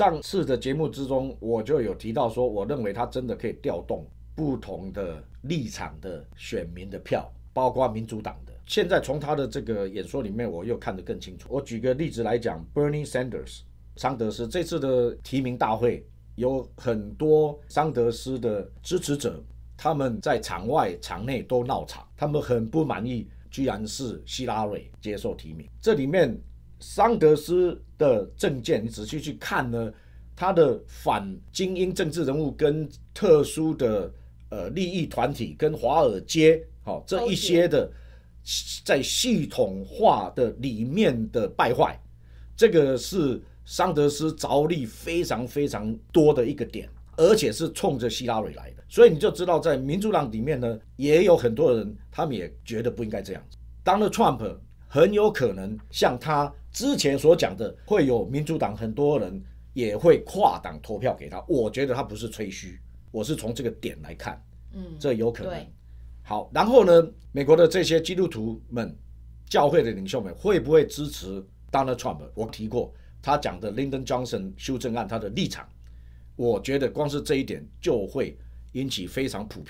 上次的节目之中，我就有提到说，我认为他真的可以调动不同的立场的选民的票，包括民主党的。现在从他的这个演说里面，我又看得更清楚。我举个例子来讲，Bernie Sanders 桑德斯这次的提名大会，有很多桑德斯的支持者，他们在场外场内都闹场，他们很不满意，居然是希拉蕊接受提名。这里面桑德斯的政见，你仔细去看呢，他的反精英政治人物跟特殊的呃利益团体跟华尔街，好这一些的。在系统化的里面的败坏，这个是桑德斯着力非常非常多的一个点，而且是冲着希拉里来的，所以你就知道，在民主党里面呢，也有很多人，他们也觉得不应该这样子。当了 Trump 很有可能像他之前所讲的，会有民主党很多人也会跨党投票给他。我觉得他不是吹嘘，我是从这个点来看，嗯，这有可能。好，然后呢？美国的这些基督徒们、教会的领袖们会不会支持 Donald Trump？我提过他讲的 Lyndon Johnson 修正案，他的立场，我觉得光是这一点就会引起非常普遍。